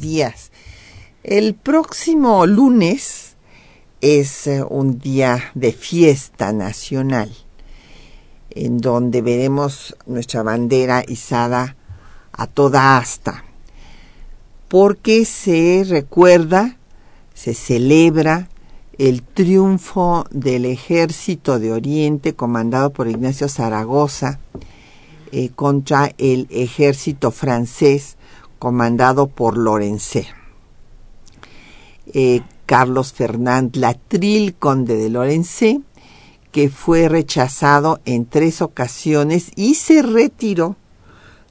Días. El próximo lunes es eh, un día de fiesta nacional en donde veremos nuestra bandera izada a toda asta, porque se recuerda, se celebra el triunfo del ejército de Oriente comandado por Ignacio Zaragoza eh, contra el ejército francés comandado por Lorenzé. Eh, Carlos Fernández Latril, conde de Lorenzé, que fue rechazado en tres ocasiones y se retiró,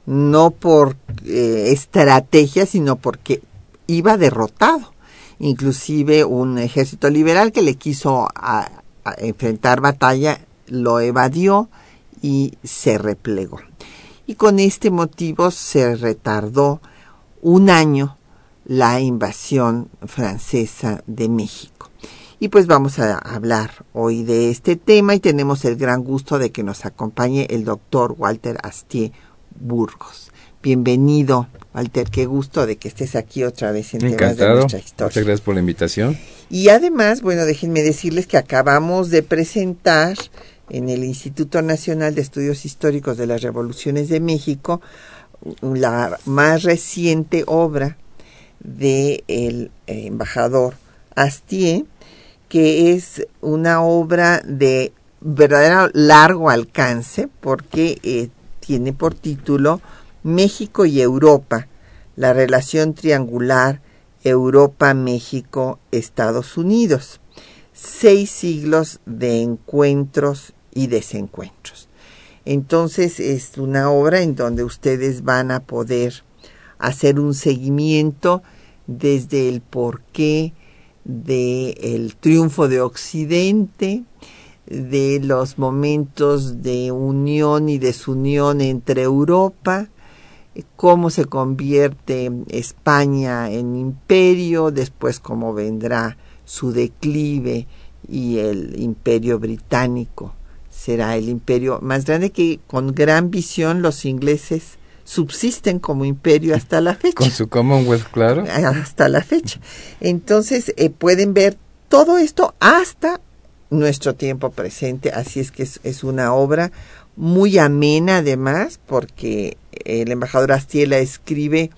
no por eh, estrategia, sino porque iba derrotado. Inclusive un ejército liberal que le quiso enfrentar batalla lo evadió y se replegó. Y con este motivo se retardó un año la invasión francesa de México. Y pues vamos a hablar hoy de este tema y tenemos el gran gusto de que nos acompañe el doctor Walter Astier Burgos. Bienvenido, Walter, qué gusto de que estés aquí otra vez en temas de nuestra historia. Muchas gracias por la invitación. Y además, bueno, déjenme decirles que acabamos de presentar en el Instituto Nacional de Estudios Históricos de las Revoluciones de México la más reciente obra del el embajador Astier, que es una obra de verdadero largo alcance porque eh, tiene por título México y Europa, la relación triangular Europa-México-Estados Unidos. Seis siglos de encuentros y desencuentros. Entonces es una obra en donde ustedes van a poder hacer un seguimiento desde el por qué del el triunfo de Occidente, de los momentos de unión y desunión entre Europa, cómo se convierte España en imperio, después cómo vendrá su declive y el imperio británico será el imperio más grande que con gran visión los ingleses subsisten como imperio hasta la fecha. Con su Commonwealth, claro. Hasta la fecha. Entonces, eh, pueden ver todo esto hasta nuestro tiempo presente. Así es que es, una obra muy amena además, porque el embajador Astiela escribe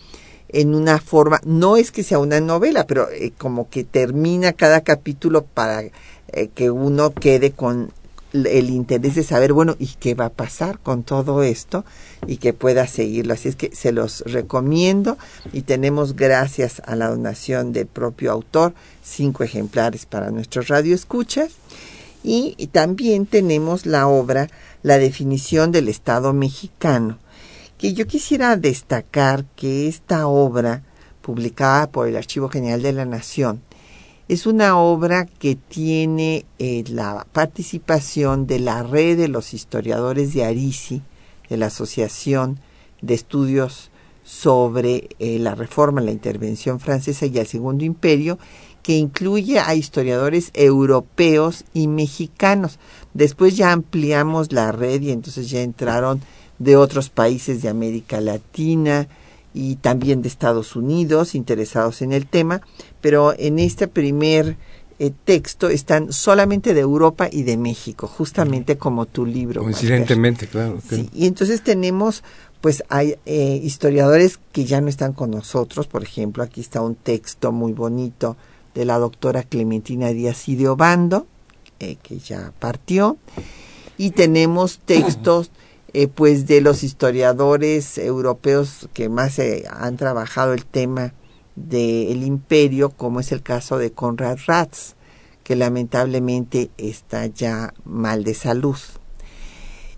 en una forma, no es que sea una novela, pero eh, como que termina cada capítulo para eh, que uno quede con el interés de saber, bueno, ¿y qué va a pasar con todo esto? Y que pueda seguirlo. Así es que se los recomiendo y tenemos, gracias a la donación del propio autor, cinco ejemplares para nuestros radioescuchas. Y, y también tenemos la obra La definición del Estado mexicano, que yo quisiera destacar que esta obra, publicada por el Archivo General de la Nación, es una obra que tiene eh, la participación de la red de los historiadores de Arisi, de la Asociación de Estudios sobre eh, la Reforma, la Intervención Francesa y el Segundo Imperio, que incluye a historiadores europeos y mexicanos. Después ya ampliamos la red y entonces ya entraron de otros países de América Latina, y también de Estados Unidos interesados en el tema, pero en este primer eh, texto están solamente de Europa y de México, justamente como tu libro. Coincidentemente, claro. Sí, y entonces tenemos, pues hay eh, historiadores que ya no están con nosotros, por ejemplo, aquí está un texto muy bonito de la doctora Clementina Díaz y de Obando, eh, que ya partió, y tenemos textos eh, pues de los historiadores europeos que más han trabajado el tema del imperio, como es el caso de Conrad Ratz, que lamentablemente está ya mal de salud.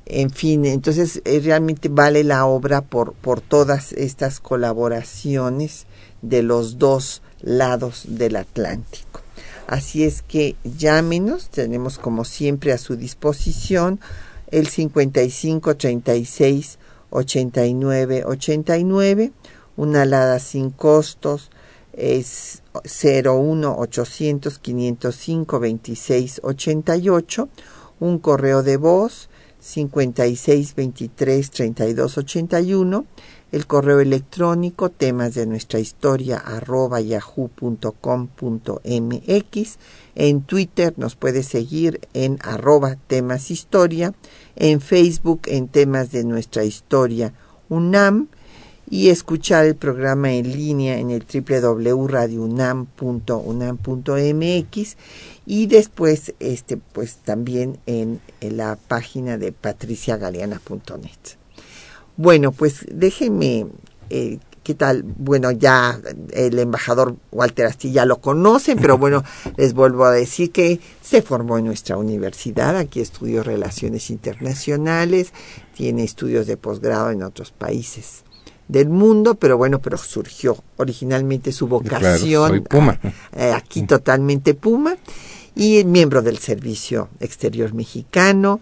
En fin, entonces eh, realmente vale la obra por, por todas estas colaboraciones de los dos lados del Atlántico. Así es que llámenos, tenemos como siempre a su disposición el 55 36 89 89, una alada sin costos es 01 800 505 26 88, un correo de voz 56 23 32 81, el correo electrónico temas de nuestra historia arroba yahoo.com.mx, en Twitter nos puede seguir en arroba temas historia, en Facebook en temas de nuestra historia UNAM y escuchar el programa en línea en el www.radiounam.unam.mx y después este pues también en, la página de patriciagaleana.net. Bueno, pues déjenme eh, ¿Qué tal? Bueno, ya el embajador Walter Astilla lo conocen, pero bueno, les vuelvo a decir que se formó en nuestra universidad, aquí estudió Relaciones Internacionales, tiene estudios de posgrado en otros países del mundo, pero bueno, pero surgió originalmente su vocación Puma. Eh, aquí totalmente Puma. Y miembro del Servicio Exterior Mexicano,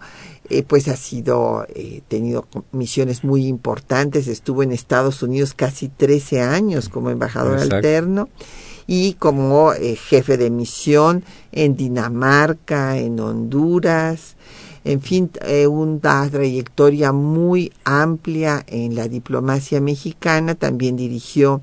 eh, pues ha sido, eh, tenido misiones muy importantes, estuvo en Estados Unidos casi 13 años como embajador alterno y como eh, jefe de misión en Dinamarca, en Honduras, en fin, una trayectoria muy amplia en la diplomacia mexicana, también dirigió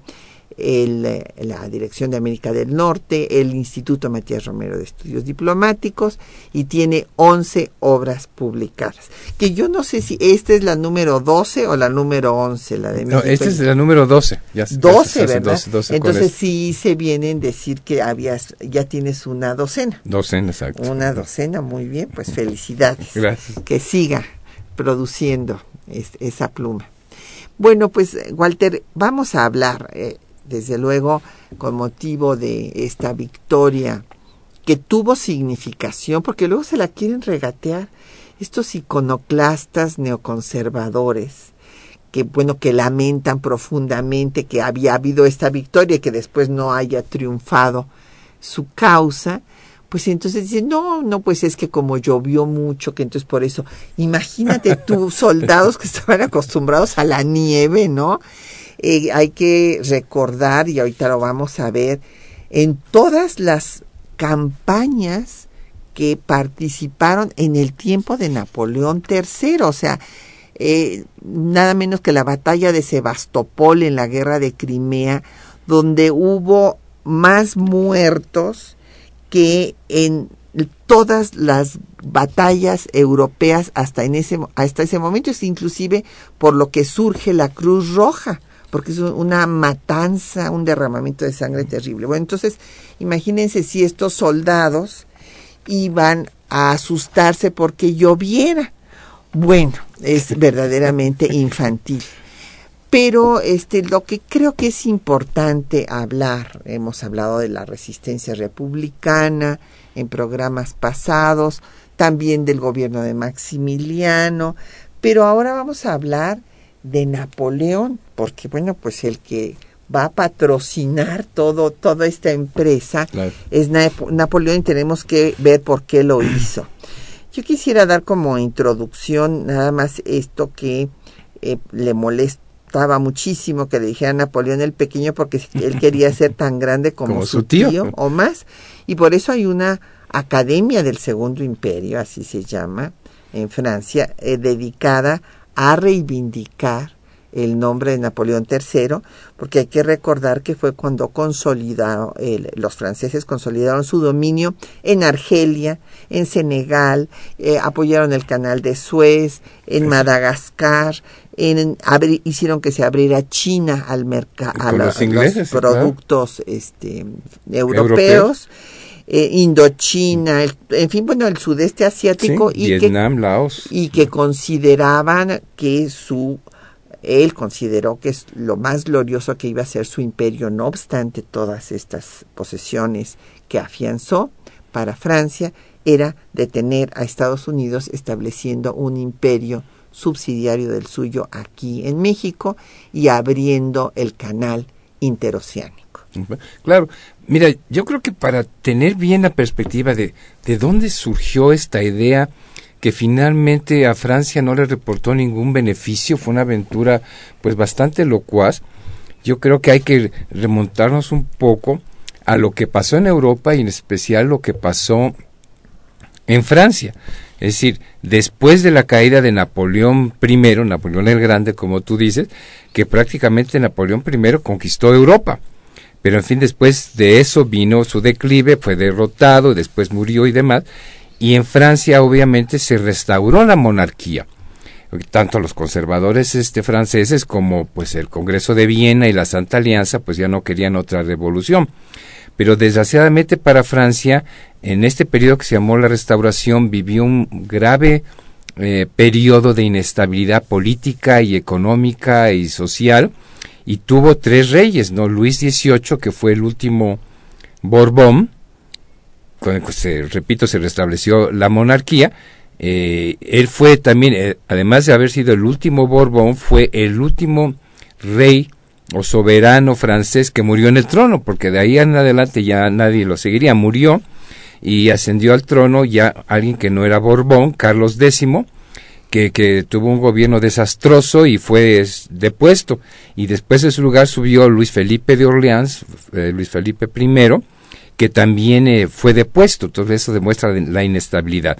el, eh, la Dirección de América del Norte, el Instituto Matías Romero de Estudios Diplomáticos y tiene 11 obras publicadas. Que yo no sé si esta es la número 12 o la número 11, la de No, esta es la número 12. Ya, 12, ¿verdad? Entonces sí se vienen decir que habías, ya tienes una docena. Docena, exacto. Una docena, muy bien, pues felicidades. Gracias. Que siga produciendo esa pluma. Bueno, pues Walter, vamos a hablar. Eh, desde luego con motivo de esta victoria que tuvo significación, porque luego se la quieren regatear estos iconoclastas neoconservadores, que bueno, que lamentan profundamente que había habido esta victoria y que después no haya triunfado su causa, pues entonces dicen, no, no, pues es que como llovió mucho, que entonces por eso, imagínate tú, soldados que estaban acostumbrados a la nieve, ¿no? Eh, hay que recordar, y ahorita lo vamos a ver, en todas las campañas que participaron en el tiempo de Napoleón III, o sea, eh, nada menos que la batalla de Sebastopol en la guerra de Crimea, donde hubo más muertos que en todas las batallas europeas hasta en ese hasta ese momento es inclusive por lo que surge la Cruz Roja porque es una matanza, un derramamiento de sangre terrible. Bueno, entonces imagínense si estos soldados iban a asustarse porque lloviera. Bueno, es verdaderamente infantil. Pero este lo que creo que es importante hablar, hemos hablado de la resistencia republicana en programas pasados, también del gobierno de Maximiliano, pero ahora vamos a hablar de Napoleón, porque bueno, pues el que va a patrocinar todo toda esta empresa es Napoleón y tenemos que ver por qué lo hizo. Yo quisiera dar como introducción nada más esto que eh, le molestaba muchísimo que le dijera a Napoleón el pequeño porque él quería ser tan grande como, su tío. o más y por eso hay una academia del Segundo Imperio, así se llama, en Francia, eh, dedicada a reivindicar el nombre de Napoleón III, porque hay que recordar que fue cuando consolidaron, los franceses consolidaron su dominio en Argelia, en Senegal, eh, apoyaron el canal de Suez, en Madagascar, en, hicieron que se abriera China al mercado, a, los, productos este, europeos. Eh, Indochina, en fin, bueno, el sudeste asiático y, Vietnam, Laos. y que consideraban que su él consideró que es lo más glorioso que iba a ser su imperio, no obstante todas estas posesiones que afianzó, para Francia era detener a Estados Unidos estableciendo un imperio subsidiario del suyo aquí en México y abriendo el canal interoceánico. Claro, mira, yo creo que para tener bien la perspectiva de, de dónde surgió esta idea que finalmente a Francia no le reportó ningún beneficio, fue una aventura pues bastante locuaz, yo creo que hay que remontarnos un poco a lo que pasó en Europa y en especial lo que pasó en Francia. Es decir, después de la caída de Napoleón I, Napoleón el Grande, como tú dices, que prácticamente Napoleón I conquistó Europa. Pero en fin, después de eso vino su declive, fue derrotado, después murió y demás. Y en Francia obviamente se restauró la monarquía. Tanto los conservadores este, franceses como pues el Congreso de Viena y la Santa Alianza pues ya no querían otra revolución. Pero desgraciadamente para Francia, en este periodo que se llamó la Restauración, vivió un grave eh, periodo de inestabilidad política y económica y social, y tuvo tres reyes, ¿no? Luis XVIII, que fue el último Borbón, con que se, repito, se restableció la monarquía, eh, él fue también, eh, además de haber sido el último Borbón, fue el último rey o soberano francés que murió en el trono, porque de ahí en adelante ya nadie lo seguiría. Murió y ascendió al trono ya alguien que no era Borbón, Carlos X, que, tuvo un gobierno desastroso y fue depuesto. Y después de su lugar subió Luis Felipe de Orleans, eh, Luis Felipe I, que también eh, fue depuesto. Entonces eso demuestra la inestabilidad.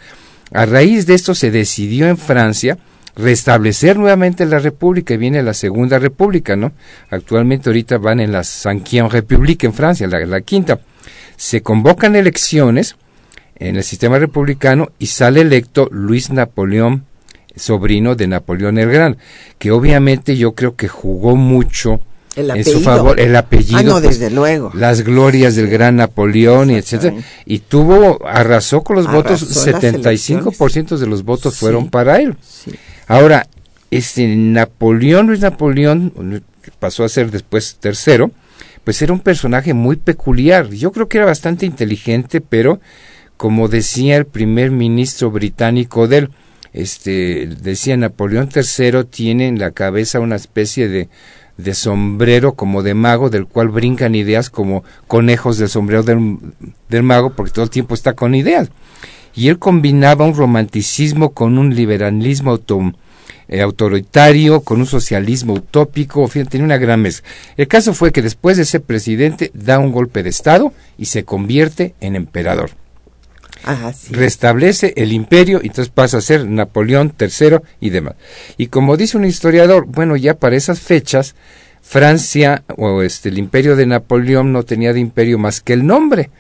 A raíz de esto se decidió en Francia restablecer nuevamente la República y viene la Segunda República, ¿no? Actualmente ahorita van en la Cinquième République en Francia, la quinta. Se convocan elecciones en el sistema republicano y sale electo Luis Napoleón, sobrino de Napoleón el Gran, que obviamente yo creo que jugó mucho en su favor el apellido ah, no, pues, desde luego las glorias del gran Napoleón y etcétera y tuvo arrasó con los votos Arrasó las 75% de los votos Sí. fueron para él sí. Ahora, este Napoleón, Luis Napoleón, que pasó a ser después tercero, pues era un personaje muy peculiar. Yo creo que era bastante inteligente, pero como decía el primer ministro británico de él, este, decía Napoleón III tiene en la cabeza una especie de, de sombrero como de mago del cual brincan ideas como conejos del sombrero del, del mago porque todo el tiempo está con ideas y él combinaba un romanticismo con un liberalismo eh, autoritario, con un socialismo utópico, fin, tenía una gran mezcla. El caso fue que después de ser presidente da un golpe de Estado y se convierte en emperador. Restablece el imperio y entonces pasa a ser Napoleón III y demás. Y como dice un historiador, bueno, ya para esas fechas, Francia o este el imperio de Napoleón no tenía de imperio más que el nombre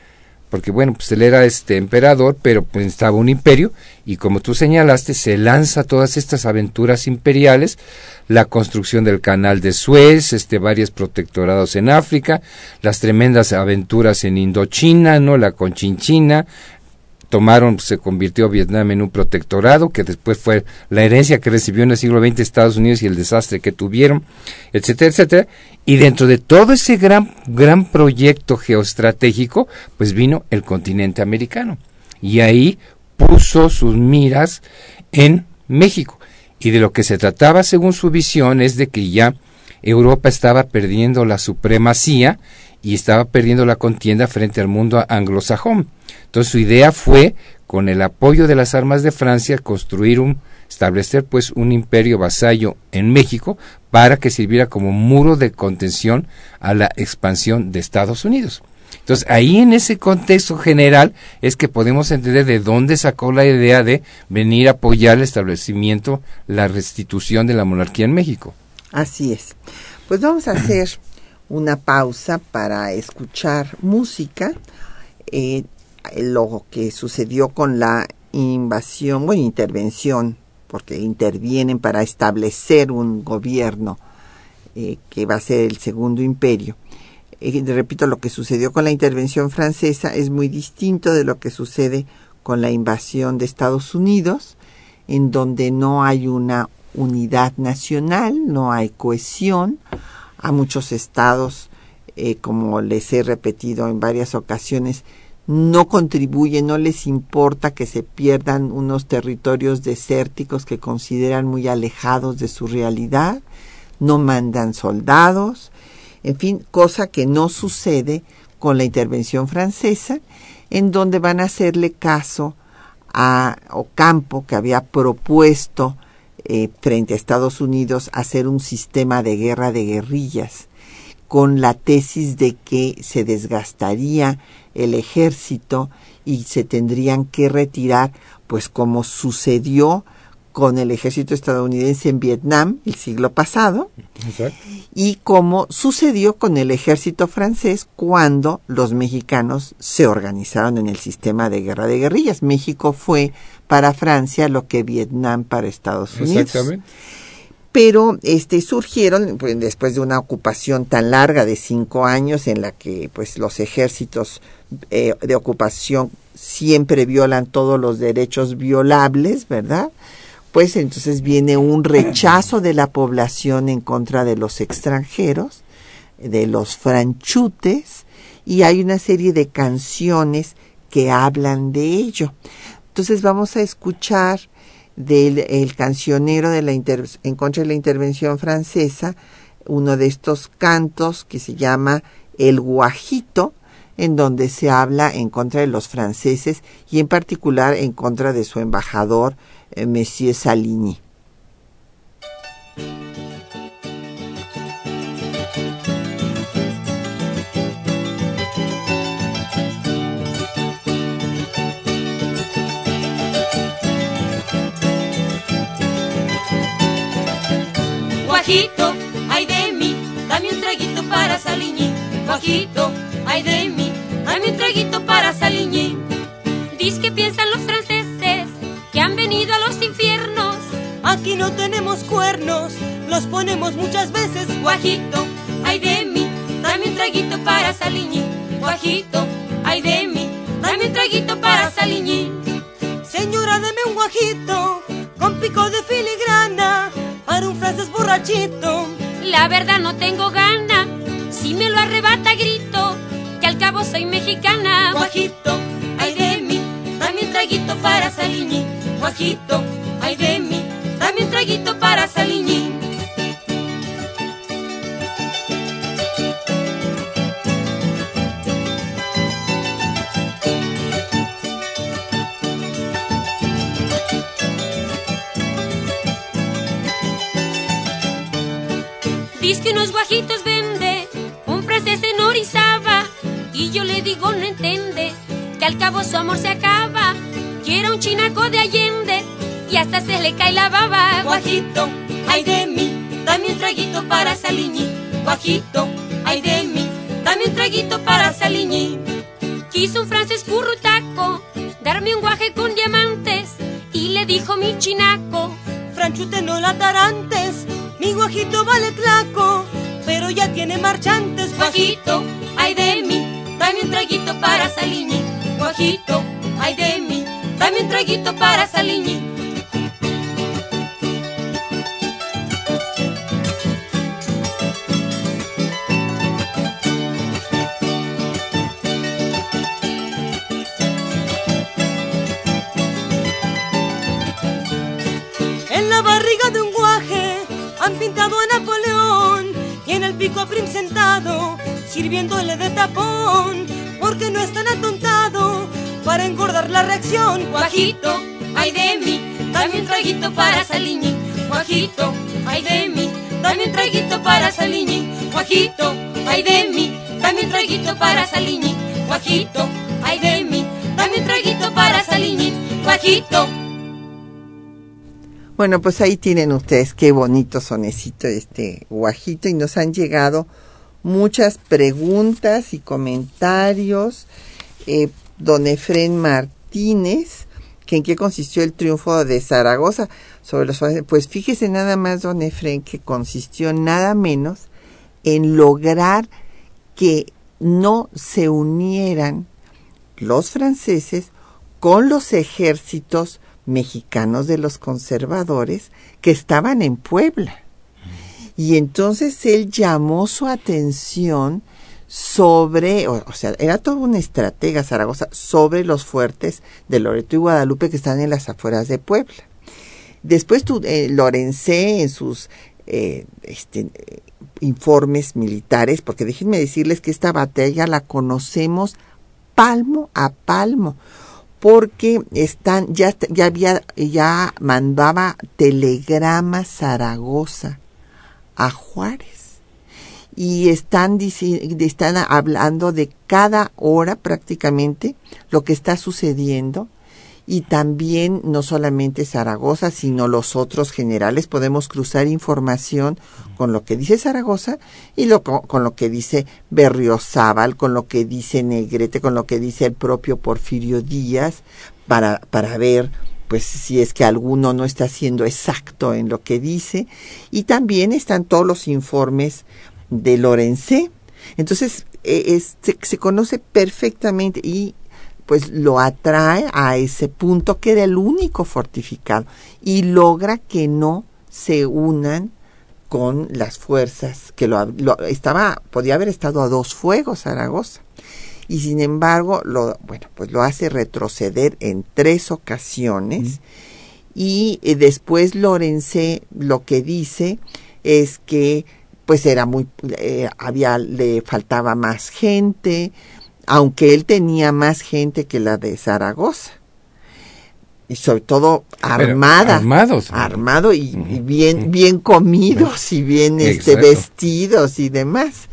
porque bueno, pues él era este emperador, pero pues estaba un imperio y como tú señalaste, se lanza todas estas aventuras imperiales, la construcción del canal de Suez, este varios protectorados en África, las tremendas aventuras en Indochina, ¿no? La Conchinchina, tomaron, se convirtió Vietnam en un protectorado, que después fue la herencia que recibió en el siglo XX Estados Unidos y el desastre que tuvieron, etcétera, etcétera. Y dentro de todo ese gran, gran proyecto geoestratégico, pues vino el continente americano. Y ahí puso sus miras en México. Y de lo que se trataba, según su visión, es de que ya Europa estaba perdiendo la supremacía y estaba perdiendo la contienda frente al mundo anglosajón. Entonces su idea fue, con el apoyo de las armas de Francia, construir un, establecer pues un imperio vasallo en México para que sirviera como muro de contención a la expansión de Estados Unidos. Entonces ahí en ese contexto general es que podemos entender de dónde sacó la idea de venir a apoyar el establecimiento, la restitución de la monarquía en México. Así es. Pues vamos a hacer una pausa para escuchar música. Eh, lo que sucedió con la invasión, bueno, intervención, porque intervienen para establecer un gobierno eh, que va a ser el segundo imperio. Eh, repito, lo que sucedió con la intervención francesa es muy distinto de lo que sucede con la invasión de Estados Unidos, en donde no hay una unidad nacional, no hay cohesión. A muchos estados, eh, como les he repetido en varias ocasiones, no contribuyen, no les importa que se pierdan unos territorios desérticos que consideran muy alejados de su realidad, no mandan soldados, en fin, cosa que no sucede con la intervención francesa, en donde van a hacerle caso a Ocampo, que había propuesto eh, frente a Estados Unidos hacer un sistema de guerra de guerrillas, con la tesis de que se desgastaría el ejército y se tendrían que retirar, pues como sucedió con el ejército estadounidense en Vietnam el siglo pasado y como sucedió con el ejército francés cuando los mexicanos se organizaron en el sistema de guerra de guerrillas. México fue para Francia lo que Vietnam para Estados Unidos. Exactamente. Pero este surgieron pues, después de una ocupación tan larga de cinco años en la que pues los ejércitos eh, de ocupación siempre violan todos los derechos violables, ¿verdad? pues entonces viene un rechazo de la población en contra de los extranjeros, de los franchutes, y hay una serie de canciones que hablan de ello. Entonces vamos a escuchar del el cancionero de la en contra de la intervención francesa, uno de estos cantos que se llama El Guajito, en donde se habla en contra de los franceses y en particular en contra de su embajador eh, Monsieur Saligny. Guajito, ay de mí, dame un traguito para Saligny. Guajito, ay de mí, dame un traguito para Saligny. Dice que piensan los franceses que han venido a los infiernos. Aquí no tenemos cuernos, los ponemos muchas veces. Guajito, ay de mí, dame un traguito para Saliñí. Guajito, ay de mí, dame un traguito para Saliñí. Señora, deme un guajito con pico de filigrana para un francés borrachito. La verdad no tengo gana, si me lo arrebata grito, que al cabo soy mexicana. Guajito, ay de mí, dame un traguito para Saliñí guajito, ay de mí, dame un traguito para Saliñín. Que unos guajitos vende un francés en Orizaba y yo le digo no entiende que al cabo su amor se acaba Quiero un chinaco de Allende y hasta se le cae la baba. Guajito, ay de mí, dame un traguito para Saliñi. Guajito, ay de mí, dame un traguito para Saliñi. Quiso un francés currutaco darme un guaje con diamantes y le dijo mi chinaco. Franchute no la tarantes, mi guajito vale tlaco, pero ya tiene marchantes. Guajito, ay de mí, dame un traguito para Saliñi. Guajito, ay de mí Dame un traguito para Saliñi. Prim sentado sirviéndole de tapón porque no es tan atontado para engordar la reacción. Guajito, ay de mí, dame un traguito para Saliñi. Guajito, ay de mí, dame un traguito para Saliñi. Guajito, ay de mí, dame un traguito para Saliñi. Guajito, ay de mí, dame un traguito para Saliñi. Guajito. Bueno, pues ahí tienen ustedes qué bonito sonecito este guajito y nos han llegado muchas preguntas y comentarios. Eh, don Efren Martínez, que en qué consistió el triunfo de Zaragoza sobre los Pues fíjese nada más, don Efren, que consistió nada menos en lograr que no se unieran los franceses con los ejércitos mexicanos de los conservadores que estaban en Puebla. Y entonces él llamó su atención sobre, o, o sea, era toda una estratega Zaragoza sobre los fuertes de Loreto y Guadalupe que están en las afueras de Puebla. Después tu, eh, Lorencé en sus eh, este, informes militares, porque déjenme decirles que esta batalla la conocemos palmo a palmo, porque están, ya, ya había, ya mandaba telegrama Zaragoza a Juárez. Y están, están hablando de cada hora prácticamente lo que está sucediendo y también no solamente Zaragoza, sino los otros generales podemos cruzar información con lo que dice Zaragoza y lo, con lo que dice Berriozábal, con lo que dice Negrete, con lo que dice el propio Porfirio Díaz, para, para ver pues si es que alguno no está siendo exacto en lo que dice y también están todos los informes de Lorencé. Entonces, e, se, se conoce perfectamente y pues lo atrae a ese punto que era el único fortificado y logra que no se unan con las fuerzas que lo, estaba podía haber estado a dos fuegos Zaragoza. Y sin embargo lo bueno pues lo hace retroceder en tres ocasiones y eh, después Lorense lo que dice es que pues era muy eh, había le faltaba más gente aunque él tenía más gente que la de Zaragoza. Y sobre todo armada. armados. Armado y, bien, bien comidos y bien este, vestidos y demás.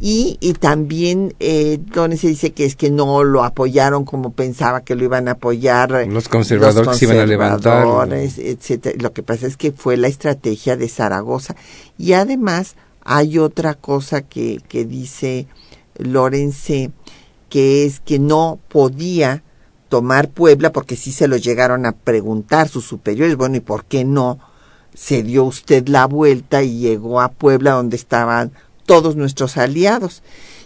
Y, y también eh, donde se dice que es que no lo apoyaron como pensaba que lo iban a apoyar los conservadores, se iban a levantar etcétera lo que pasa es que fue la estrategia de Zaragoza y además hay otra cosa que, que dice Lorense que es que no podía tomar Puebla porque sí se lo llegaron a preguntar sus superiores, bueno, ¿y por qué no se dio usted la vuelta y llegó a Puebla donde estaban todos nuestros aliados?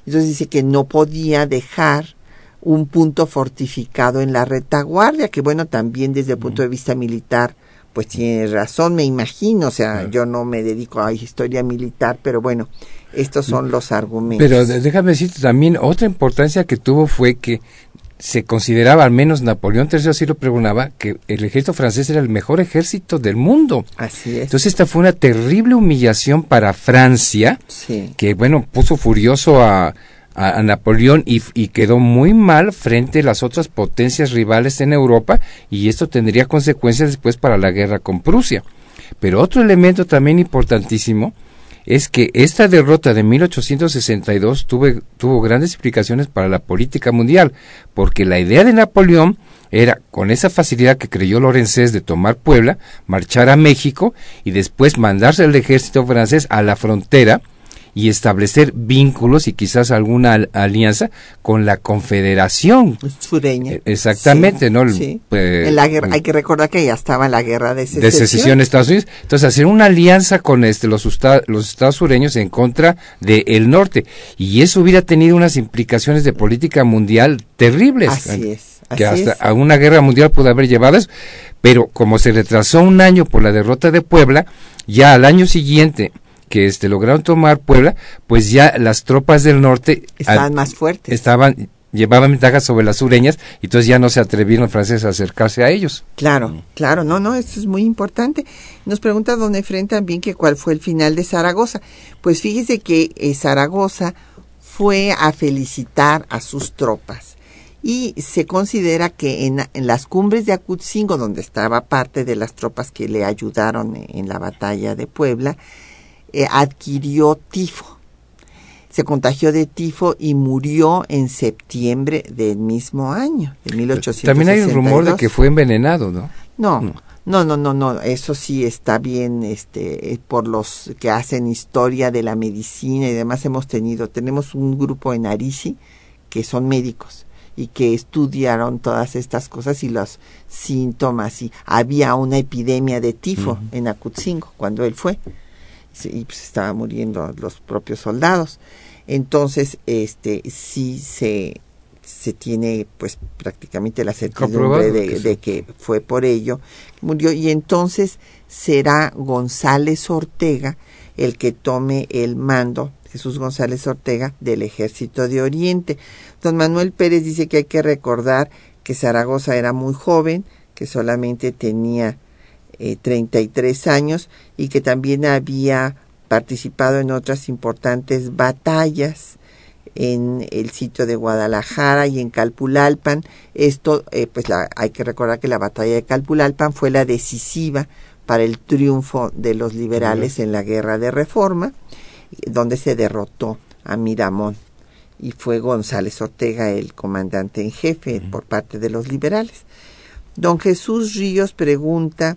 Entonces dice que no podía dejar un punto fortificado en la retaguardia, que bueno, también desde el punto de vista militar, pues tiene razón, me imagino, o sea, yo no me dedico a historia militar, pero bueno, estos son los argumentos. Pero déjame decirte también, otra importancia que tuvo fue que se consideraba, al menos Napoleón III así lo pregonaba, que el ejército francés era el mejor ejército del mundo. Así es. Entonces esta fue una terrible humillación para Francia, que bueno, puso furioso a, a, Napoleón y, y, quedó muy mal frente a las otras potencias rivales en Europa y esto tendría consecuencias después para la guerra con Prusia. Pero otro elemento también importantísimo es que esta derrota de 1862 tuvo grandes implicaciones para la política mundial, porque la idea de Napoleón era, con esa facilidad que creyó Lorenzés de tomar Puebla, marchar a México y después mandarse el ejército francés a la frontera y establecer vínculos y quizás alguna alianza con la Confederación sureña. E, exactamente, ¿no? Sí. en la guerra, hay que recordar que ya estaba en la guerra de secesión. De secesión de Estados Unidos. Entonces, hacer una alianza con este, los, los estados sureños en contra del norte. Y eso hubiera tenido unas implicaciones de política mundial terribles. Así es. que hasta a una guerra mundial pudo haber llevado eso. Pero como se retrasó un año por la derrota de Puebla, ya al año siguiente que este, lograron tomar Puebla, pues ya las tropas del norte estaban más fuertes. Estaban llevaban ventaja sobre las sureñas y entonces ya no se atrevieron los franceses a acercarse a ellos. Claro, claro, no, no, esto es muy importante. Nos pregunta don Efren también que cuál fue el final de Zaragoza. Pues fíjese que eh, Zaragoza fue a felicitar a sus tropas y se considera que en, en, las cumbres de Acutzingo, donde estaba parte de las tropas que le ayudaron en la batalla de Puebla, eh, adquirió tifo. Se contagió de tifo y murió en septiembre del mismo año, de 1862. También hay un rumor de que fue envenenado, ¿no? No, no, no, no, no, eso sí está bien, este, eh, por los que hacen historia de la medicina y demás hemos tenido, tenemos un grupo en Arisi que son médicos y que estudiaron todas estas cosas y los síntomas y había una epidemia de tifo en Acutzingo cuando él fue y pues estaban muriendo los propios soldados. Entonces, este, sí se, se tiene pues prácticamente la certidumbre de, que fue por ello murió y entonces será González Ortega el que tome el mando Jesús González Ortega del Ejército de Oriente. Don Manuel Pérez dice que hay que recordar que Zaragoza era muy joven, que solamente tenía eh, 33 años y que también había participado en otras importantes batallas en el sitio de Guadalajara y en Calpulalpan. Esto, eh, pues la, hay que recordar que la batalla de Calpulalpan fue la decisiva para el triunfo de los liberales en la guerra de reforma, donde se derrotó a Miramón y fue González Ortega el comandante en jefe por parte de los liberales. Don Jesús Ríos pregunta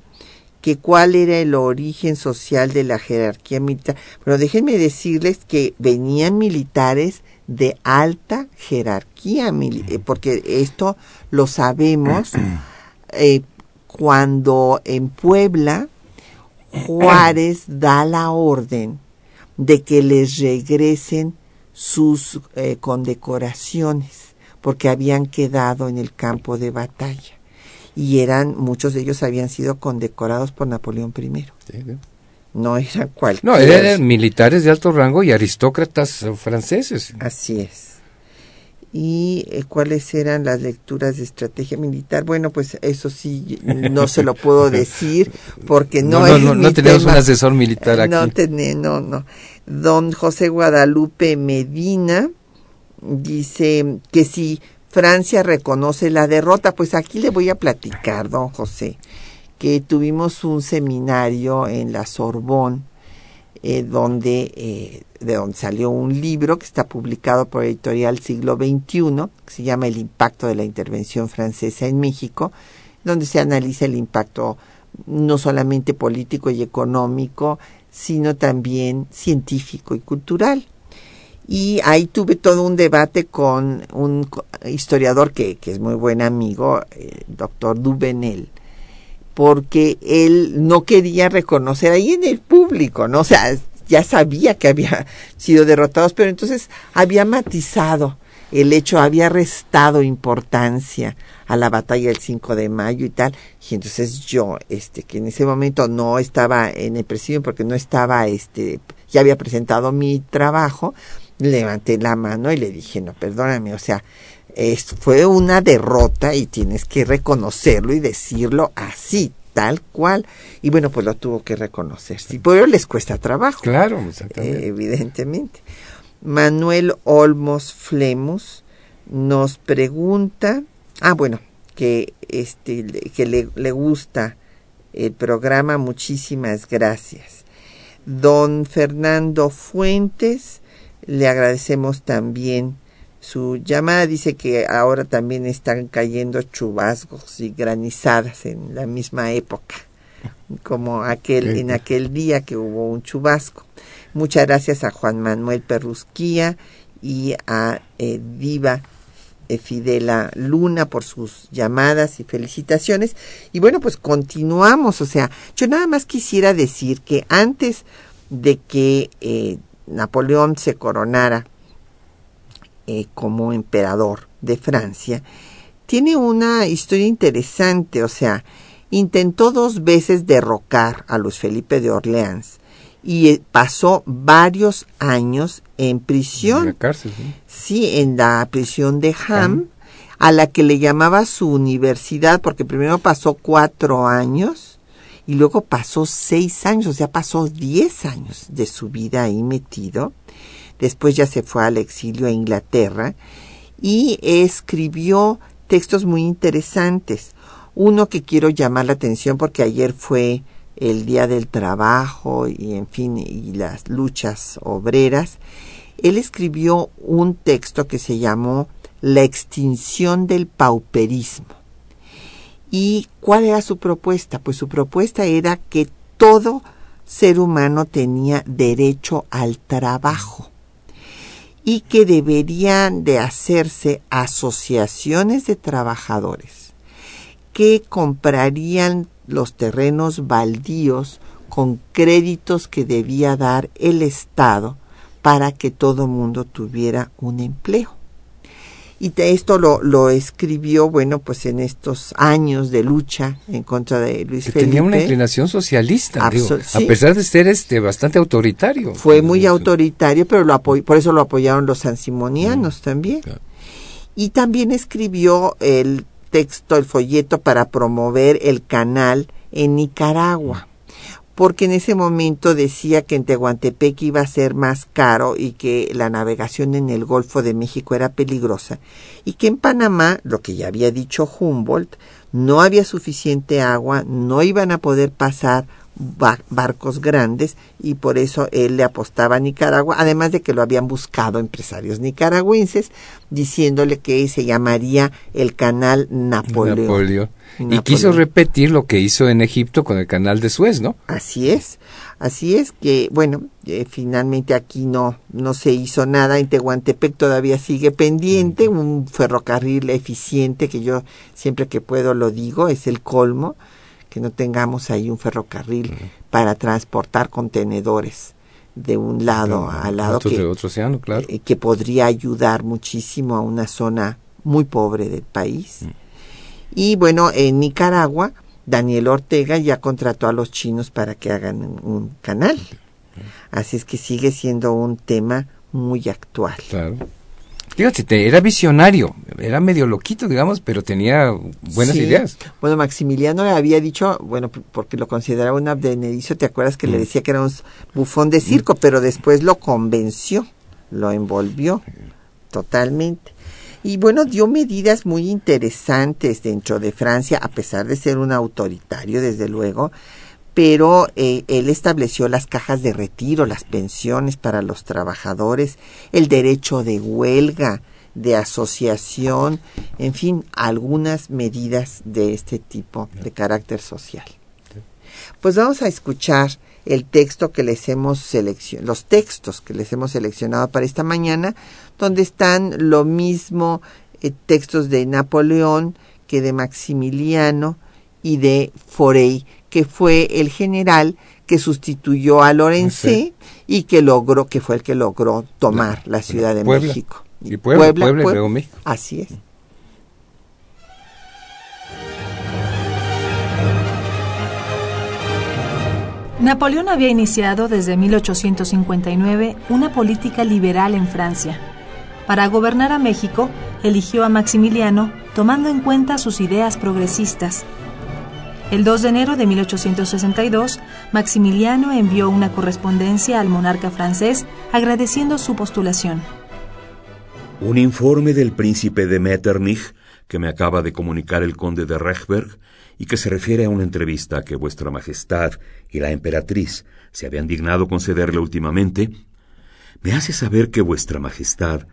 que cuál era el origen social de la jerarquía militar. Bueno, déjenme decirles que venían militares de alta jerarquía, eh, porque esto lo sabemos eh, cuando en Puebla Juárez da la orden de que les regresen sus eh, condecoraciones, porque habían quedado en el campo de batalla. Y eran, muchos de ellos habían sido condecorados por Napoleón I. No eran cualquiera. No, eran militares de alto rango y aristócratas franceses. Así es y eh, cuáles eran las lecturas de estrategia militar. Bueno, pues eso sí no se lo puedo decir porque no, no, no, no, tenemos un asesor militar aquí. No, no, no. Don José Guadalupe Medina dice que si Francia reconoce la derrota, pues aquí le voy a platicar, don José, que tuvimos un seminario en la Sorbonne eh, donde eh, de donde salió un libro que está publicado por Editorial Siglo XXI, que se llama El impacto de la intervención francesa en México, donde se analiza el impacto no solamente político y económico, sino también científico y cultural. Y ahí tuve todo un debate con un historiador que, que es muy buen amigo, el doctor Dubenel, porque él no quería reconocer ahí en el público, ¿no? O sea, ya sabía que había sido derrotados, pero entonces había matizado el hecho, había restado importancia a la batalla del 5 de mayo y tal. Y entonces yo, este, que en ese momento no estaba en el presidio porque no estaba, este, ya había presentado mi trabajo, levanté la mano y le dije, no, perdóname, o sea, esto fue una derrota y tienes que reconocerlo y decirlo así, tal cual. Y bueno, pues lo tuvo que reconocer. Sí, pero les cuesta trabajo. Claro, exactamente. evidentemente. Manuel Olmos Flemus nos pregunta, ah, bueno, que este que le, le gusta el programa, muchísimas gracias. Don Fernando Fuentes, le agradecemos también su llamada dice que ahora también están cayendo chubascos y granizadas en la misma época, como aquel, en aquel día que hubo un chubasco. Muchas gracias a Juan Manuel Perrusquía y a eh, Diva eh, Fidela Luna por sus llamadas y felicitaciones. Y bueno, pues continuamos. O sea, yo nada más quisiera decir que antes de que eh, Napoleón se coronara eh, como emperador de Francia, tiene una historia interesante, o sea, intentó dos veces derrocar a Luis Felipe de Orleans y eh, pasó varios años en prisión. En la cárcel, ¿sí? en la prisión de Ham, a la que le llamaba su universidad, porque primero pasó cuatro años y luego pasó seis años, o sea, pasó diez años de su vida ahí metido después ya se fue al exilio a Inglaterra y escribió textos muy interesantes. Uno que quiero llamar la atención porque ayer fue el Día del Trabajo y en fin, y las luchas obreras. Él escribió un texto que se llamó La extinción del pauperismo. ¿Y cuál era su propuesta? Pues su propuesta era que todo ser humano tenía derecho al trabajo y que deberían de hacerse asociaciones de trabajadores que comprarían los terrenos baldíos con créditos que debía dar el Estado para que todo mundo tuviera un empleo. Y te- esto lo, lo escribió, bueno, pues en estos años de lucha en contra de Luis Que Felipe. tenía una inclinación socialista, digo, Absol- sí. a pesar de ser este bastante autoritario. Fue muy Eso. autoritario, pero lo por eso lo apoyaron los sansimonianos también. claro. Y también escribió el texto, el folleto para promover el canal en Nicaragua. Porque en ese momento decía que en Tehuantepec iba a ser más caro y que la navegación en el Golfo de México era peligrosa. Y que en Panamá, lo que ya había dicho Humboldt, no había suficiente agua, no iban a poder pasar barcos grandes y por eso él le apostaba a Nicaragua, además de que lo habían buscado empresarios nicaragüenses diciéndole que se llamaría el canal Napoleón. Napoleón. Y Napoleón. quiso repetir lo que hizo en Egipto con el canal de Suez, ¿no? Así es, así es que, bueno, eh, finalmente aquí no, no se hizo nada, en Tehuantepec todavía sigue pendiente, un ferrocarril eficiente que yo siempre que puedo lo digo, es el colmo, que no tengamos ahí un ferrocarril para transportar contenedores de un lado al lado Otro, que, de otro océano, claro. eh, que podría ayudar muchísimo a una zona muy pobre del país. Y bueno, en Nicaragua, Daniel Ortega ya contrató a los chinos para que hagan un, un canal. Así es que sigue siendo un tema muy actual. Claro. Fíjate, te- era visionario, era medio loquito, digamos, pero tenía buenas Sí. ideas. Bueno, Maximiliano le había dicho, bueno, porque lo consideraba un abdenerizo, ¿te acuerdas que le decía que era un bufón de circo? Pero después lo convenció, lo envolvió totalmente. Y bueno, dio medidas muy interesantes dentro de Francia, a pesar de ser un autoritario, desde luego, pero eh, él estableció las cajas de retiro, las pensiones para los trabajadores, el derecho de huelga, de asociación, en fin, algunas medidas de este tipo de carácter social. Pues vamos a escuchar el texto que les hemos seleccionado, los textos que les hemos seleccionado para esta mañana, donde están lo mismo eh, textos de Napoleón que de Maximiliano y de Forey, que fue el general que sustituyó a Lorenzé y que logró, que fue el que logró tomar la Ciudad de Puebla. México. Y Puebla, Puebla y Puebla. luego México. Así es. Napoleón había iniciado desde 1859 una política liberal en Francia. Para gobernar a México, eligió a Maximiliano tomando en cuenta sus ideas progresistas. El 2 de enero de 1862, Maximiliano envió una correspondencia al monarca francés agradeciendo su postulación. Un informe del príncipe de Metternich que me acaba de comunicar el conde de Rechberg y que se refiere a una entrevista que vuestra majestad y la emperatriz se habían dignado concederle últimamente, me hace saber que vuestra majestad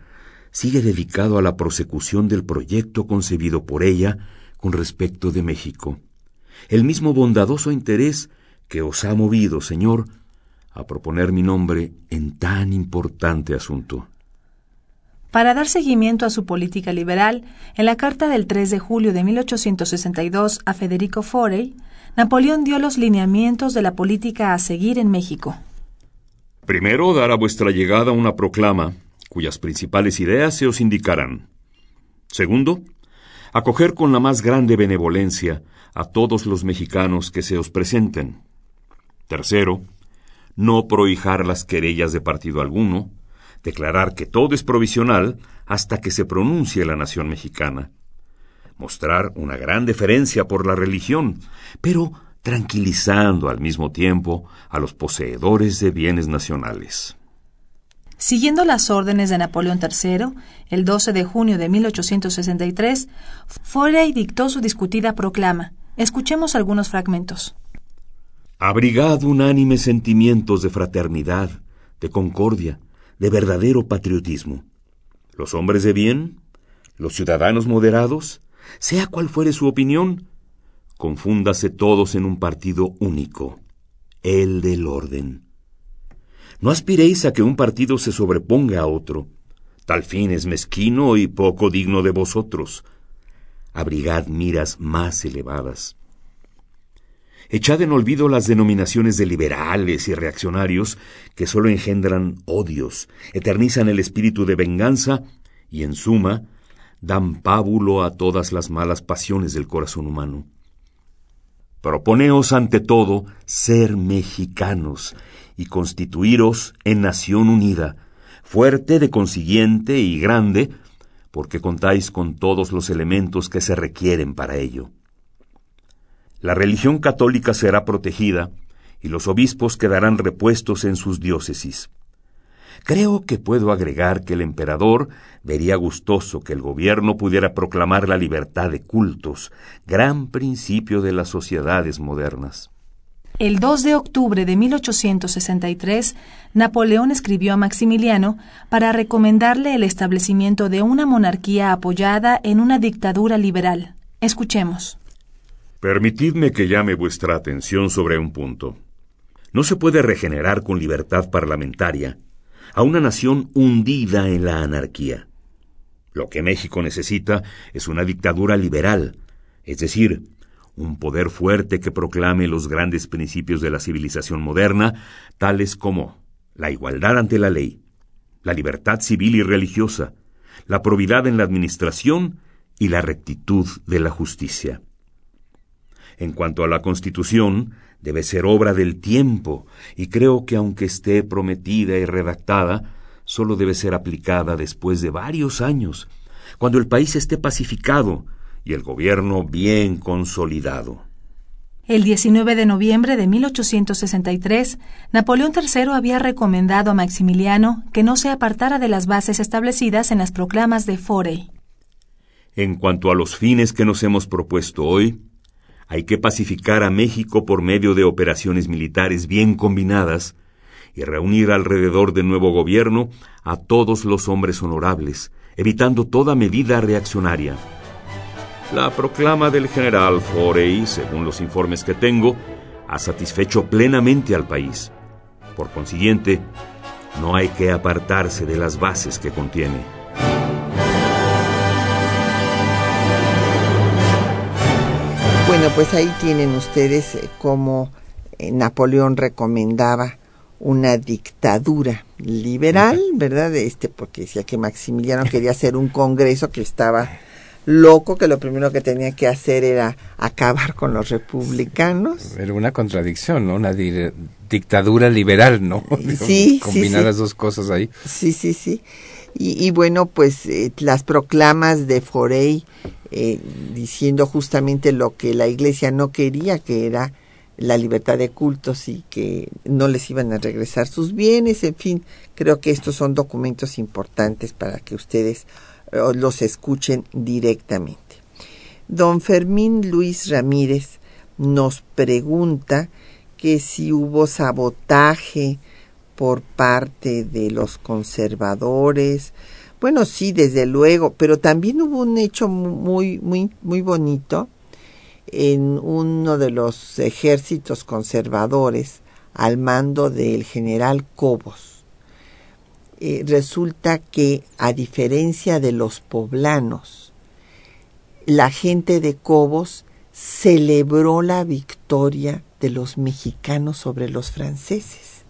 sigue dedicado a la prosecución del proyecto concebido por ella con respecto de México. El mismo bondadoso interés que os ha movido, señor, a proponer mi nombre en tan importante asunto. Para dar seguimiento a su política liberal, en la carta del 3 de julio de 1862 a Federico Forey, Napoleón dio los lineamientos de la política a seguir en México. Primero, dar a vuestra llegada una proclama, cuyas principales ideas se os indicarán. Segundo, acoger con la más grande benevolencia a todos los mexicanos que se os presenten. Tercero, no prohijar las querellas de partido alguno, declarar que todo es provisional hasta que se pronuncie la nación mexicana. Mostrar una gran deferencia por la religión, pero tranquilizando al mismo tiempo a los poseedores de bienes nacionales. Siguiendo las órdenes de Napoleón III, el 12 de junio de 1863, Forey dictó su discutida proclama. Escuchemos algunos fragmentos. Abrigad unánimes sentimientos de fraternidad, de concordia, de verdadero patriotismo. Los hombres de bien, los ciudadanos moderados, sea cual fuere su opinión, confúndase todos en un partido único, el del orden. No aspiréis a que un partido se sobreponga a otro. Tal fin es mezquino y poco digno de vosotros. Abrigad miras más elevadas. Echad en olvido las denominaciones de liberales y reaccionarios que sólo engendran odios, eternizan el espíritu de venganza y, en suma, dan pábulo a todas las malas pasiones del corazón humano. Proponeos ante todo ser mexicanos y constituiros en nación unida, fuerte de consiguiente y grande, porque contáis con todos los elementos que se requieren para ello. La religión católica será protegida y los obispos quedarán repuestos en sus diócesis. Creo que puedo agregar que el emperador vería gustoso que el gobierno pudiera proclamar la libertad de cultos, gran principio de las sociedades modernas. El 2 de octubre de 1863, Napoleón escribió a Maximiliano para recomendarle el establecimiento de una monarquía apoyada en una dictadura liberal. Escuchemos. Permitidme que llame vuestra atención sobre un punto. No se puede regenerar con libertad parlamentaria a una nación hundida en la anarquía. Lo que México necesita es una dictadura liberal, es decir, un poder fuerte que proclame los grandes principios de la civilización moderna, tales como la igualdad ante la ley, la libertad civil y religiosa, la probidad en la administración y la rectitud de la justicia. En cuanto a la Constitución, debe ser obra del tiempo, y creo que aunque esté prometida y redactada, sólo debe ser aplicada después de varios años, cuando el país esté pacificado y el gobierno bien consolidado. El 19 de noviembre de 1863, Napoleón III había recomendado a Maximiliano que no se apartara de las bases establecidas en las proclamas de Forey. En cuanto a los fines que nos hemos propuesto hoy, hay que pacificar a México por medio de operaciones militares bien combinadas y reunir alrededor del nuevo gobierno a todos los hombres honorables, evitando toda medida reaccionaria. La proclama del general Forey, según los informes que tengo, ha satisfecho plenamente al país. Por consiguiente, no hay que apartarse de las bases que contiene. Bueno, pues ahí tienen ustedes eh, cómo eh, Napoleón recomendaba una dictadura liberal, ¿verdad? Este, porque decía que Maximiliano quería hacer un congreso que estaba loco, que lo primero que tenía que hacer era acabar con los republicanos. Era una contradicción, ¿no? Una dictadura liberal, ¿no? Sí, Combinar sí, las dos cosas ahí. Sí, sí, sí. Y, y bueno, pues eh, las proclamas de Forey eh, diciendo justamente lo que la iglesia no quería, que era la libertad de cultos y que no les iban a regresar sus bienes, en fin, creo que estos son documentos importantes para que ustedes los escuchen directamente. Don Fermín Luis Ramírez nos pregunta que si hubo sabotaje por parte de los conservadores, bueno, sí, desde luego, pero también hubo un hecho muy, muy, muy bonito en uno de los ejércitos conservadores al mando del general Cobos. Eh, resulta que, a diferencia de los poblanos, la gente de Cobos celebró la victoria de los mexicanos sobre los franceses.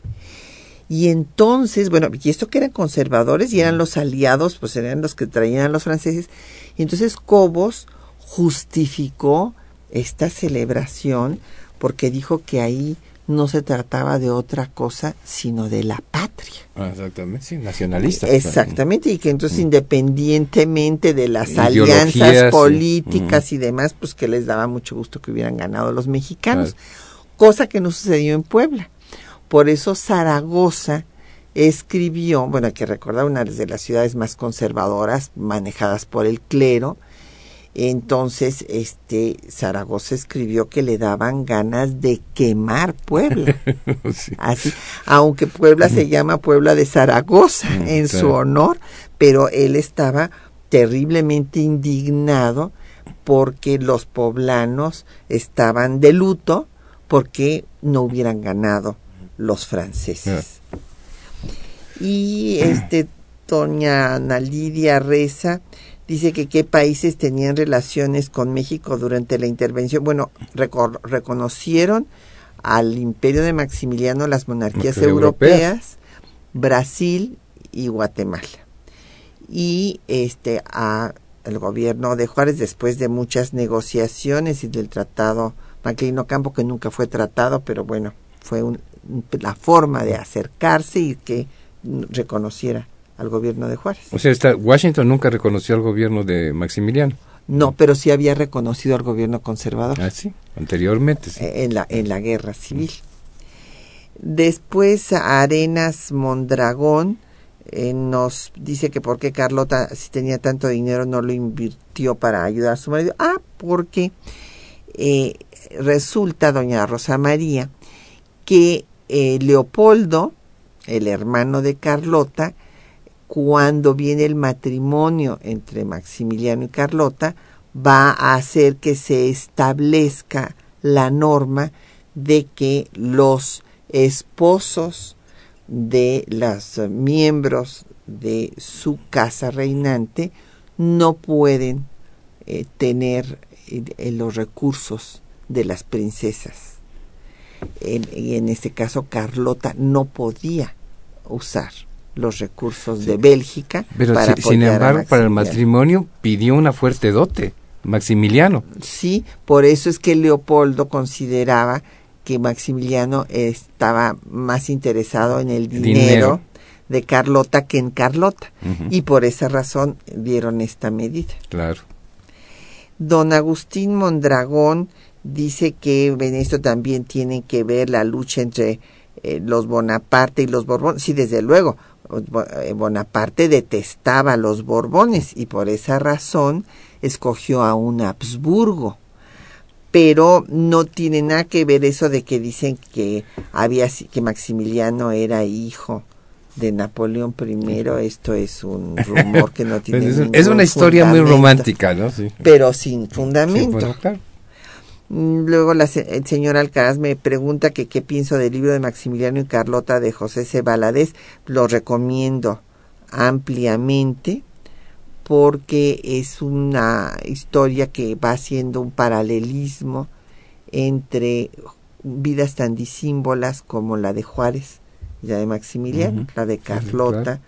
Y entonces, bueno, y esto que eran conservadores y eran los aliados, pues eran los que traían a los franceses. Y entonces Cobos justificó esta celebración porque dijo que ahí no se trataba de otra cosa sino de la patria. Ah, exactamente, sí, nacionalista. Exactamente, y que entonces Mm. independientemente de las Ideologías, alianzas políticas Mm. y demás, pues que les daba mucho gusto que hubieran ganado los mexicanos, cosa que no sucedió en Puebla. Por eso Zaragoza escribió, bueno, hay que recordar una de las ciudades más conservadoras manejadas por el clero, entonces este Zaragoza escribió que le daban ganas de quemar Puebla. Sí. Así, aunque Puebla se llama Puebla de Zaragoza Mm, en su honor, pero él estaba terriblemente indignado porque los poblanos estaban de luto porque no hubieran ganado los franceses. Y este doña Ana Lidia Reza dice que qué países tenían relaciones con México durante la intervención. Bueno, reconocieron al imperio de Maximiliano las monarquías Monarquías europeas, europeas. Brasil y Guatemala. Y este a el gobierno de Juárez después de muchas negociaciones y del tratado Maclino Campo que nunca fue tratado, pero bueno, fue un, la forma de acercarse y que reconociera al gobierno de Juárez. O sea, Washington nunca reconoció al gobierno de Maximiliano. No, pero sí había reconocido al gobierno conservador. Ah, sí, anteriormente, sí. En la, en la guerra civil. Después Arenas Mondragón eh, nos dice que por qué Carlota, si tenía tanto dinero, no lo invirtió para ayudar a su marido. Ah, porque eh, resulta, doña Rosa María, que eh, Leopoldo, el hermano de Carlota, cuando viene el matrimonio entre Maximiliano y Carlota, va a hacer que se establezca la norma de que los esposos de los miembros de su casa reinante no pueden eh, tener eh, los recursos de las princesas. y en este caso Carlota no podía usar los recursos de Bélgica. Pero sin embargo, para el matrimonio pidió una fuerte dote, Maximiliano. Sí, por eso es que Leopoldo consideraba que Maximiliano estaba más interesado en el dinero, de Carlota que en Carlota. Y por esa razón dieron esta medida. Claro. Don Agustín Mondragón dice que en esto también tiene que ver la lucha entre eh, los Bonaparte y los Borbones. Sí, desde luego, Bonaparte detestaba a los Borbones y por esa razón escogió a un Habsburgo pero no tiene nada que ver eso de que dicen que había que Maximiliano era hijo de Napoleón I, esto es un rumor que no tiene es, es una historia muy romántica, ¿no? Sí. Pero sin fundamento. Mm, luego la el señor Alcaraz me pregunta que qué pienso del libro de Maximiliano y Carlota de José C. Valadez. Lo recomiendo ampliamente porque es una historia que va haciendo un paralelismo entre vidas tan disímbolas como la de Juárez y la de Maximiliano, la de Carlota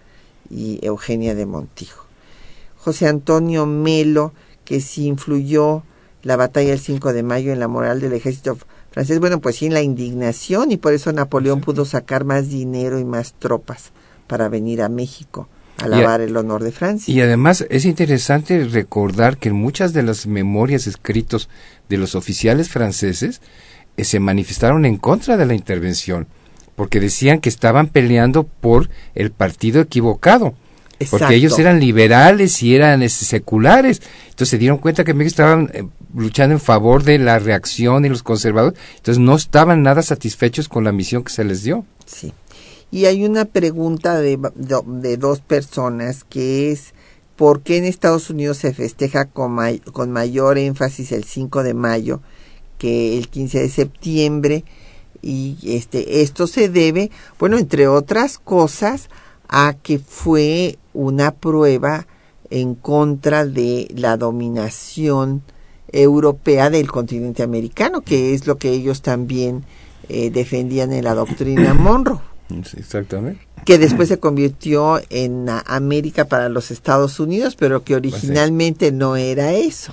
y Eugenia de Montijo. José Antonio Melo, que sí influyó la batalla del 5 de mayo en la moral del ejército francés, bueno, pues sí en la indignación y por eso Napoleón pudo sacar más dinero y más tropas para venir a México alabar el honor de Francia. Y además es interesante recordar que en muchas de las memorias escritos de los oficiales franceses eh, se manifestaron en contra de la intervención, porque decían que estaban peleando por el partido equivocado. Porque ellos eran liberales y eran este, seculares. Entonces se dieron cuenta que estaban eh, luchando en favor de la reacción y los conservadores. Entonces no estaban nada satisfechos con la misión que se les dio. Sí. Y hay una pregunta de, de, dos personas que es ¿por qué en Estados Unidos se festeja con, con mayor énfasis el 5 de mayo que el 15 de septiembre? Y este, esto se debe, bueno, entre otras cosas, a que fue una prueba en contra de la dominación europea del continente americano, que es lo que ellos también eh, defendían en la doctrina Monroe. Exactamente. Que después se convirtió en América para los Estados Unidos, pero que pues originalmente no era eso.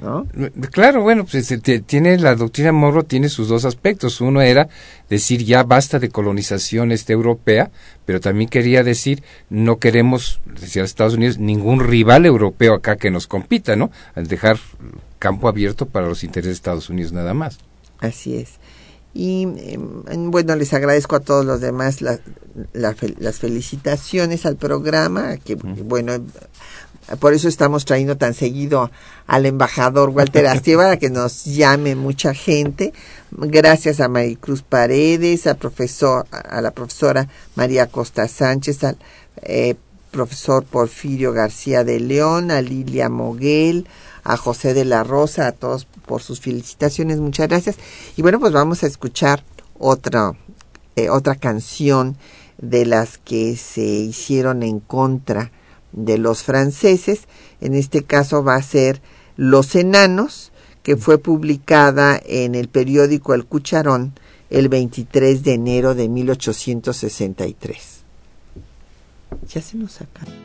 ¿No? Claro, bueno, pues este, tiene la doctrina Morro tiene sus dos aspectos. Uno era decir ya basta de colonización este europea, pero también quería decir no queremos, decía Estados Unidos, ningún rival europeo acá que nos compita, ¿no? Al dejar campo abierto para los intereses de Estados Unidos nada más. Así es. Y em, bueno, les agradezco a todos los demás las felicitaciones al programa, que bueno, por eso estamos trayendo tan seguido al embajador Walter Astieva a que nos llame mucha gente. Gracias a Maricruz Paredes, a, profesor, a la profesora María Costa Sánchez, al eh, profesor Porfirio García de León, a Lilia Moguel, a José de la Rosa, a todos por sus felicitaciones, muchas gracias. Y bueno, pues vamos a escuchar otra, eh, otra canción de las que se hicieron en contra de los franceses. En este caso va a ser Los Enanos, que fue publicada en el periódico El Cucharón el 23 de enero de 1863. Ya se nos acaba.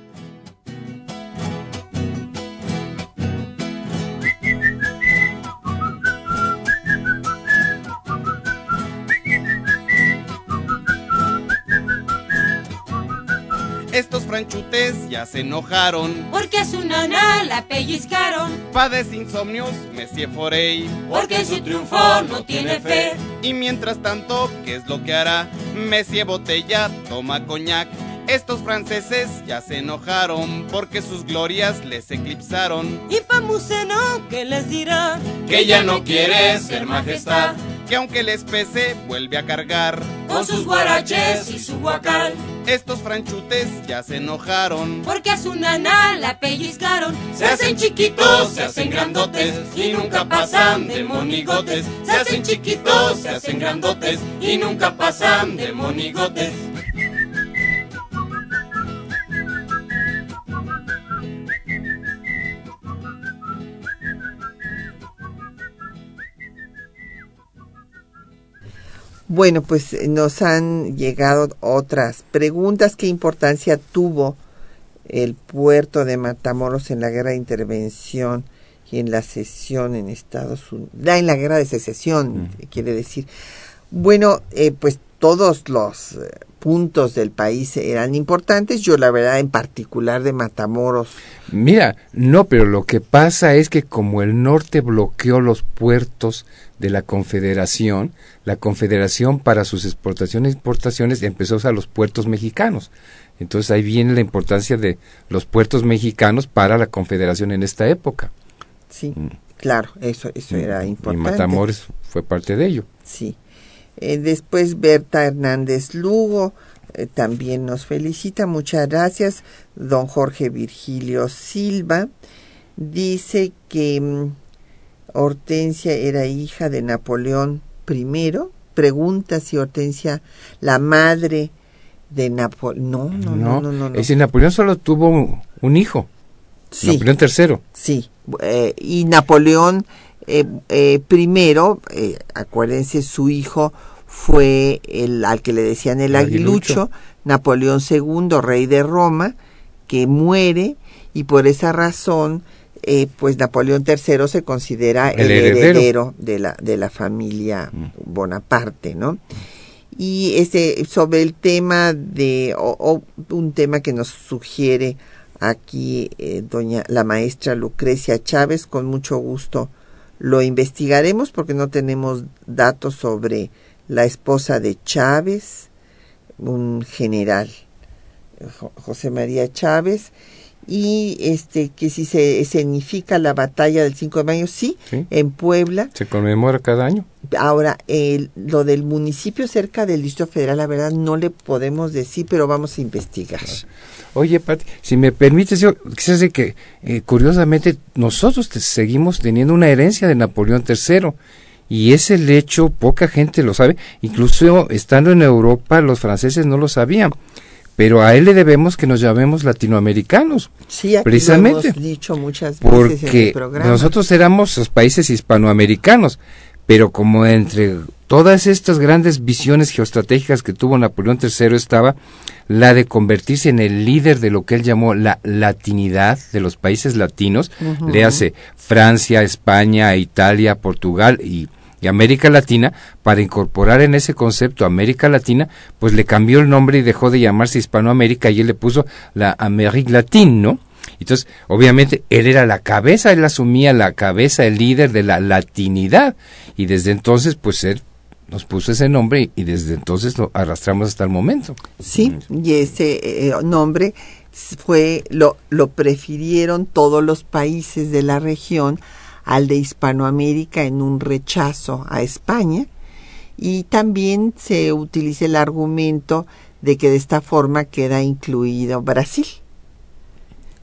Estos franchutes ya se enojaron. Porque a su nana la pellizcaron. Padece insomnios, Monsieur Forey. Porque en su triunfo no tiene fe. Y mientras tanto, ¿qué es lo que hará? Monsieur Botella toma coñac. Estos franceses ya se enojaron porque sus glorias les eclipsaron. Y Pamuceno, ¿qué les dirá? Que ya no quiere ser majestad. Que aunque les pese, vuelve a cargar. Con sus guaraches y su guacal. Estos franchutes ya se enojaron. Porque a su nana la pellizcaron. Se hacen chiquitos, se hacen grandotes y nunca pasan de monigotes. Se hacen chiquitos, se hacen grandotes y nunca pasan de monigotes. Bueno, pues eh, nos han llegado otras preguntas. ¿Qué importancia tuvo el puerto de Matamoros en la guerra de intervención y en la sesión en Estados Unidos? en la guerra de secesión, quiere decir. Bueno, eh, pues todos los eh, puntos del país eran importantes. Yo, la verdad, en particular de Matamoros. Mira, no, pero lo que pasa es que como el norte bloqueó los puertos de la Confederación, la Confederación para sus exportaciones e importaciones empezó a usar los puertos mexicanos. Entonces ahí viene la importancia de los puertos mexicanos para la Confederación en esta época. Sí, mm. claro, eso, eso era importante. Y Matamoros fue parte de ello. Sí. Eh, después Berta Hernández Lugo eh, también nos felicita. Muchas gracias. Don Jorge Virgilio Silva dice que mm, Hortensia era hija de Napoleón I. Pregunta si Hortensia, la madre de Napoleón. No, no, no, no, no, Es decir, Napoleón solo tuvo un hijo. Sí, Napoleón III. Sí, eh, y Napoleón eh, eh, primero, acuérdense, su hijo fue el al que le decían el, aguilucho, Napoleón II, rey de Roma, que muere y por esa razón, eh, pues Napoleón III se considera el, heredero. de la de la familia mm. Bonaparte, ¿no? Y este sobre el tema de o, un tema que nos sugiere aquí doña la maestra Lucrecia Chávez con mucho gusto lo investigaremos porque no tenemos datos sobre la esposa de Chávez, un general, José María Chávez, y este que si se escenifica la batalla del 5 de mayo, sí, en Puebla. Se conmemora cada año. Ahora, el, lo del municipio cerca del Distrito Federal, la verdad no le podemos decir, pero vamos a investigar. Oye, Pati, si me permites, yo quizás de que eh, curiosamente nosotros seguimos teniendo una herencia de Napoleón III y ese hecho poca gente lo sabe, incluso estando en Europa los franceses no lo sabían. Pero a él le debemos que nos llamemos latinoamericanos. Sí, aquí precisamente. Lo hemos dicho muchas veces porque en el programa. nosotros éramos los países hispanoamericanos, pero como entre todas estas grandes visiones geoestratégicas que tuvo Napoleón III estaba la de convertirse en el líder de lo que él llamó la latinidad de los países latinos, le hace Francia, España, Italia, Portugal y, América Latina, para incorporar en ese concepto América Latina, pues le cambió el nombre y dejó de llamarse Hispanoamérica y él le puso la América Latina, ¿no? Entonces, obviamente, él era la cabeza, él asumía la cabeza, el líder de la latinidad. Y desde entonces, pues él nos puso ese nombre y desde entonces lo arrastramos hasta el momento. Sí, y ese eh, nombre fue lo, lo prefirieron todos los países de la región al de Hispanoamérica en un rechazo a España y también se utiliza el argumento de que de esta forma queda incluido Brasil.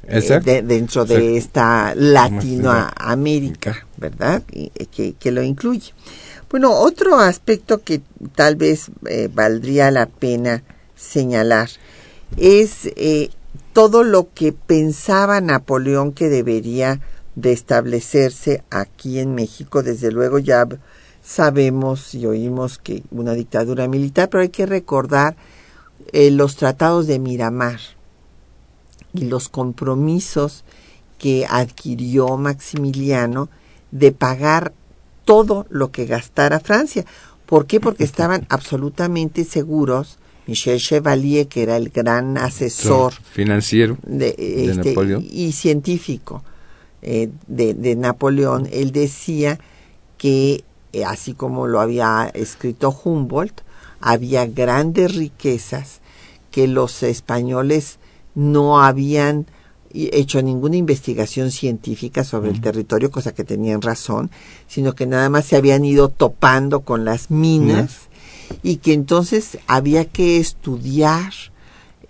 Eh, dentro de esta Latinoamérica, ¿verdad? que, que lo incluye. Bueno, otro aspecto que tal vez eh, valdría la pena señalar es eh, todo lo que pensaba Napoleón que debería de establecerse aquí en México. Desde luego ya sabemos y oímos que una dictadura militar, pero hay que recordar eh, los tratados de Miramar y los compromisos que adquirió Maximiliano de pagar todo lo que gastara Francia. ¿Por qué? Porque estaban absolutamente seguros Michel Chevalier, que era el gran asesor financiero de, este, Napoleón. y científico eh, de, de, Napoleón, él decía que, eh, así como lo había escrito Humboldt, había grandes riquezas que los españoles no habían hecho ninguna investigación científica sobre el territorio, cosa que tenían razón, sino que nada más se habían ido topando con las minas. y que entonces había que estudiar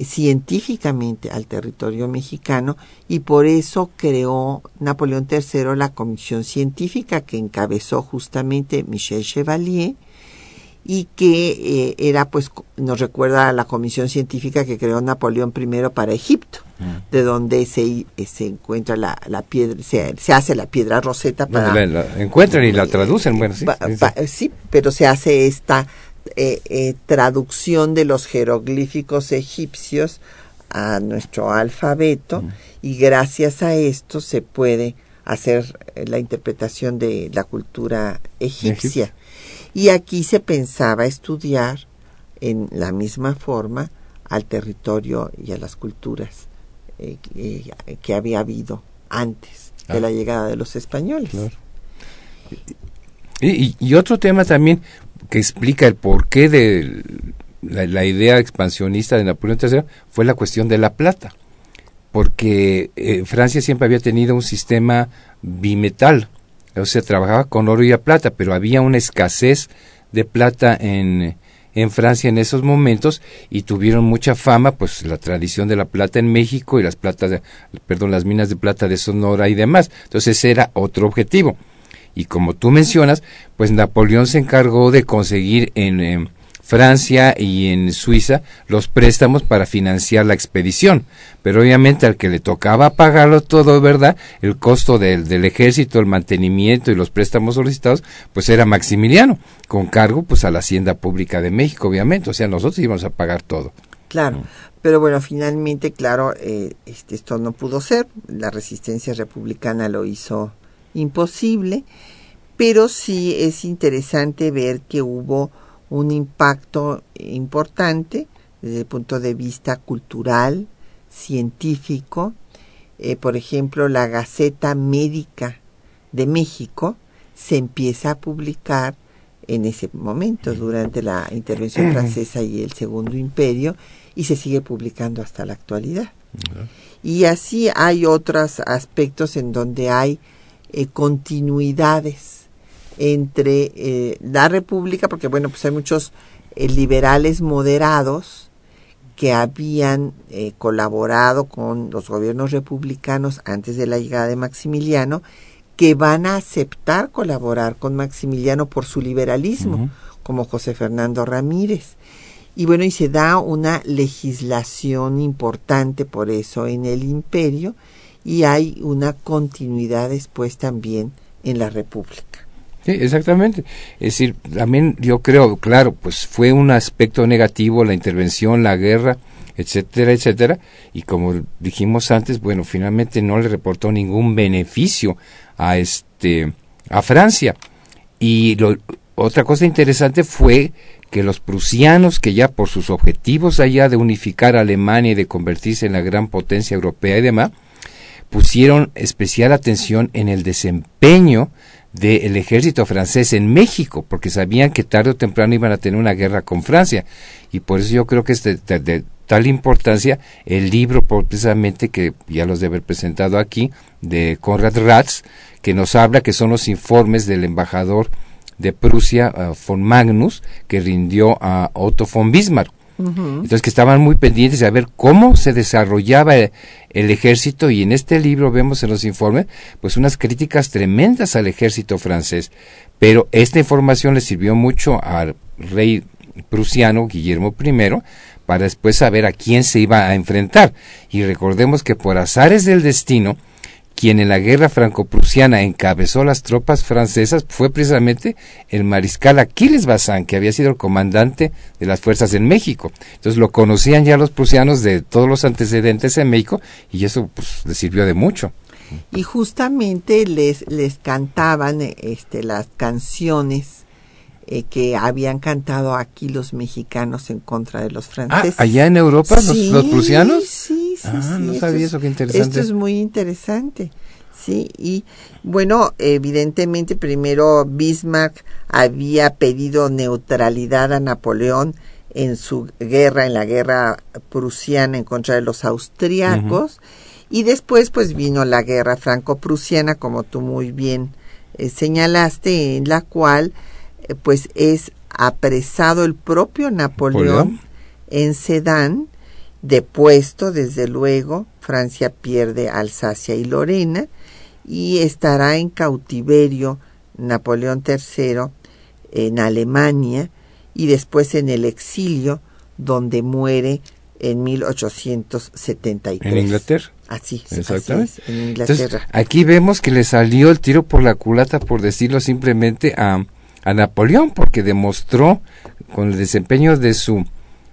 científicamente al territorio mexicano y por eso creó Napoleón III la comisión científica que encabezó justamente Michel Chevalier y que eh, era pues nos recuerda a la comisión científica que creó Napoleón I para Egipto mm. de donde se, se encuentra la, la piedra se, se, hace la piedra roseta para la, la encuentran y la traducen bueno sí, pa, pa, sí pero se hace esta eh, eh, traducción de los jeroglíficos egipcios a nuestro alfabeto mm. y gracias a esto se puede hacer la interpretación de la cultura egipcia. Y aquí se pensaba estudiar en la misma forma al territorio y a las culturas eh, eh, que había habido antes de ah. la llegada de los españoles. Claro. Y, y, otro tema también que explica el porqué de la, idea expansionista de Napoleón III fue la cuestión de la plata, porque eh, Francia siempre había tenido un sistema bimetal, o sea, trabajaba con oro y plata, pero había una escasez de plata en, Francia en esos momentos y tuvieron mucha fama, pues la tradición de la plata en México y las platas, de, perdón, las minas de plata de Sonora y demás. Entonces era otro objetivo. Y como tú mencionas, pues Napoleón se encargó de conseguir en, en Francia y en Suiza los préstamos para financiar la expedición. Pero obviamente al que le tocaba pagarlo todo, ¿verdad? El costo del, del ejército, el mantenimiento y los préstamos solicitados, pues era Maximiliano, con cargo pues a la Hacienda Pública de México, obviamente. O sea, nosotros íbamos a pagar todo. Claro. Pero bueno, finalmente, claro, eh, este, esto no pudo ser. La resistencia republicana lo hizo imposible. Pero sí es interesante ver que hubo un impacto importante desde el punto de vista cultural, científico. Eh, por ejemplo, la Gaceta Médica de México se empieza a publicar en ese momento, durante la intervención francesa y el Segundo Imperio, y se sigue publicando hasta la actualidad. Y así hay otros aspectos en donde hay eh, continuidades entre eh, la República, porque bueno, pues hay muchos eh, liberales moderados que habían eh, colaborado con los gobiernos republicanos antes de la llegada de Maximiliano, que van a aceptar colaborar con Maximiliano por su liberalismo, como José Fernando Ramírez. Y bueno, y se da una legislación importante por eso en el imperio y hay una continuidad después también en la República. Sí, exactamente. Es decir, también yo creo, claro, pues fue un aspecto negativo la intervención, la guerra, etcétera, etcétera, y como dijimos antes, bueno, finalmente no le reportó ningún beneficio a este a Francia. Y lo, otra cosa interesante fue que los prusianos, que ya por sus objetivos allá de unificar a Alemania y de convertirse en la gran potencia europea y demás, pusieron especial atención en el desempeño del ejército francés en México, porque sabían que tarde o temprano iban a tener una guerra con Francia. Y por eso yo creo que es de, tal importancia el libro precisamente que ya los de haber presentado aquí, de Conrad Ratz, que nos habla que son los informes del embajador de Prusia, uh, von Magnus, que rindió a Otto von Bismarck. Entonces que estaban muy pendientes de ver cómo se desarrollaba el, el, ejército y en este libro vemos en los informes pues unas críticas tremendas al ejército francés. Pero esta información le sirvió mucho al rey prusiano Guillermo I para después saber a quién se iba a enfrentar. Y recordemos que por azares del destino, quien en la guerra franco-prusiana encabezó las tropas francesas fue precisamente el mariscal Aquiles Bazán, que había sido el comandante de las fuerzas en México. Entonces lo conocían ya los prusianos de todos los antecedentes en México y eso pues les sirvió de mucho. Y justamente les les cantaban este las canciones eh, que habían cantado aquí los mexicanos en contra de los Ah, franceses. allá en Europa, los, Sí, los prusianos. Sí, Ah, sí, no esto sabía es- eso, qué interesante. Esto es muy interesante, sí. Y bueno, evidentemente primero Bismarck había pedido neutralidad a Napoleón en su guerra, en la guerra prusiana en contra de los austriacos. Y después pues vino la guerra franco-prusiana, como tú muy bien eh, señalaste, en la cual eh, pues es apresado el propio Napoleón, Napoleón. en Sedán, depuesto desde luego, Francia pierde Alsacia y Lorena y estará en cautiverio Napoleón III en Alemania y después en el exilio donde muere en 1873. En Inglaterra. Así, así Exactamente. es, en Entonces, Inglaterra. aquí vemos que le salió el tiro por la culata, por decirlo simplemente, a, a Napoleón, porque demostró con el desempeño de su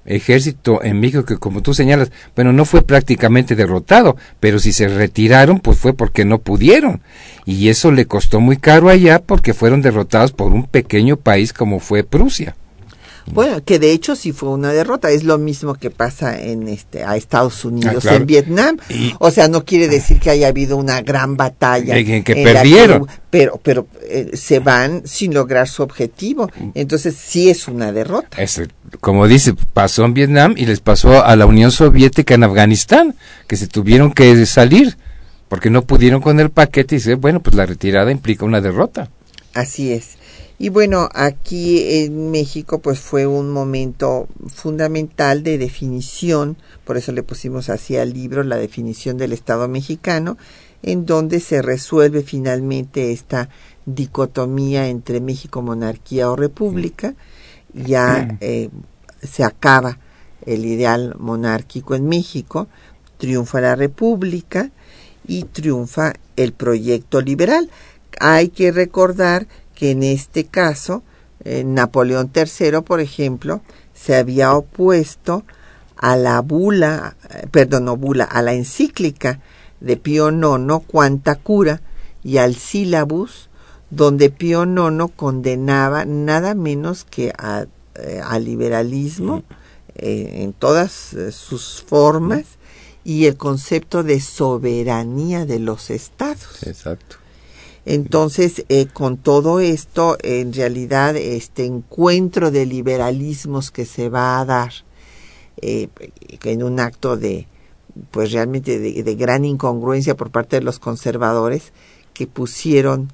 ejército en México, que como tú señalas, bueno, no fue prácticamente derrotado, pero si se retiraron, pues fue porque no pudieron. Y eso le costó muy caro allá porque fueron derrotados por un pequeño país como fue Prusia. Bueno, que de hecho sí fue una derrota, es lo mismo que pasa en este a Estados Unidos Ah, claro. en Vietnam. Y- o sea, no quiere decir que haya habido una gran batalla En- en que perdieron. pero pero eh, se van sin lograr su objetivo. Entonces sí es una derrota. Es, como dice, pasó en Vietnam y les pasó a la Unión Soviética en Afganistán, que se tuvieron que salir porque no pudieron con el paquete y dice, bueno, pues la retirada implica una derrota. Así es. Y bueno, aquí en México pues fue un momento fundamental de definición, por eso le pusimos así al libro la definición del Estado mexicano, en donde se resuelve finalmente esta dicotomía entre México monarquía o república, ya eh, se acaba el ideal monárquico en México, triunfa la república y triunfa el proyecto liberal. Hay que recordar en este caso eh, Napoleón III, por ejemplo, se había opuesto a la bula, eh, perdón, a la encíclica de Pío IX, Cuanta Cura, y al sílabus, donde Pío IX condenaba nada menos que eh, al liberalismo en todas sus formas y el concepto de soberanía de los estados. Exacto. Entonces, eh, con todo esto, en realidad, este encuentro de liberalismos que se va a dar eh, en un acto de, pues realmente de, de gran incongruencia por parte de los conservadores que pusieron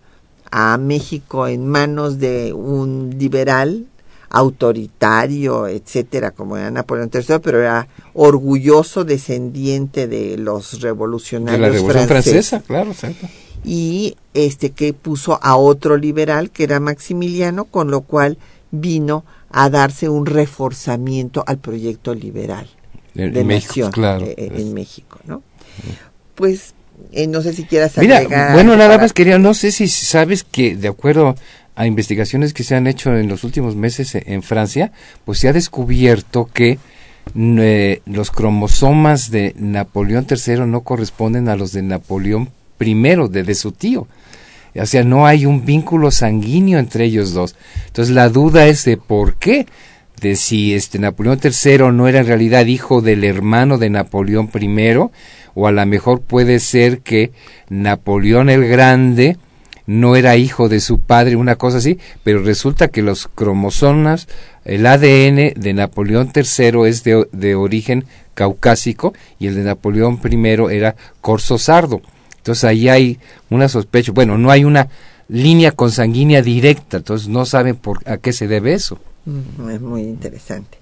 a México en manos de un liberal autoritario, etcétera, como era Napoleón III, pero era orgulloso descendiente de los De revolucionarios la Revolución Francesa, claro, exacto. y este que puso a otro liberal que era Maximiliano, con lo cual vino a darse un reforzamiento al proyecto liberal En, de en México, nación claro. eh, eh, en México, ¿no? Pues eh, no sé si quieras Mira, agregar bueno, algo nada para- más quería, no sé si sabes que de acuerdo a investigaciones que se han hecho en los últimos meses e- en Francia, pues se ha descubierto que eh, los cromosomas de Napoleón III no corresponden a los de Napoleón I, de, de su tío. O sea, no hay un vínculo sanguíneo entre ellos dos. Entonces la duda es de por qué, de si este Napoleón III no era en realidad hijo del hermano de Napoleón I, o a lo mejor puede ser que Napoleón el Grande no era hijo de su padre, una cosa así, pero resulta que los cromosomas, el ADN de Napoleón III es de, de origen caucásico y el de Napoleón I era corso-sardo. Entonces ahí hay una sospecha, bueno, no hay una línea consanguínea directa, entonces no saben por a qué se debe eso. Mm, Es muy interesante.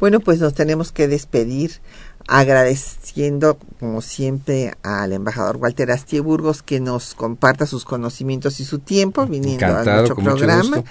Bueno, pues nos tenemos que despedir agradeciendo, como siempre, al embajador Walter Astie Burgos que nos comparta sus conocimientos y su tiempo viniendo Encantado, a nuestro programa.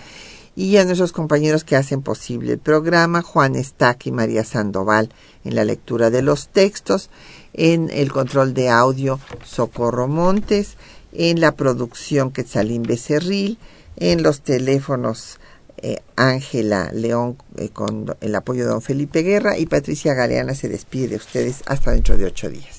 Y a nuestros compañeros que hacen posible el programa, Juan Estac y María Sandoval en la lectura de los textos, en el control de audio Socorro Montes, en la producción Quetzalín Becerril, en los teléfonos eh, Ángela León eh, con el apoyo de don Felipe Guerra y Patricia Galeana se despide de ustedes hasta dentro de ocho días.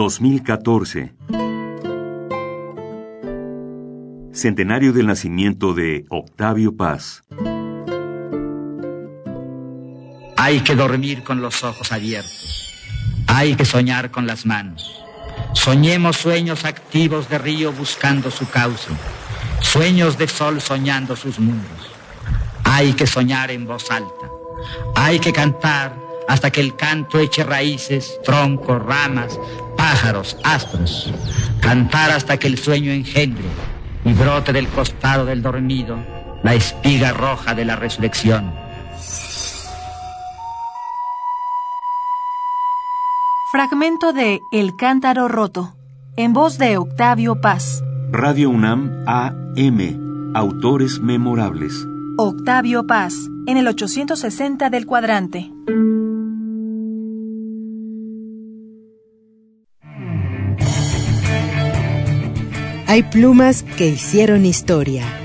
...2014... Centenario del nacimiento de Octavio Paz. Hay que dormir con los ojos abiertos. Hay que soñar con las manos. Soñemos sueños activos de río buscando su cauce. Sueños de sol soñando sus mundos. Hay que soñar en voz alta. Hay que cantar hasta que el canto eche raíces, troncos, ramas, pájaros, astros. Cantar hasta que el sueño engendre y brote del costado del dormido la espiga roja de la resurrección. Fragmento de El cántaro roto, en voz de Octavio Paz. Radio UNAM AM. Autores memorables. Octavio Paz, en el 860 del cuadrante. Hay plumas que hicieron historia.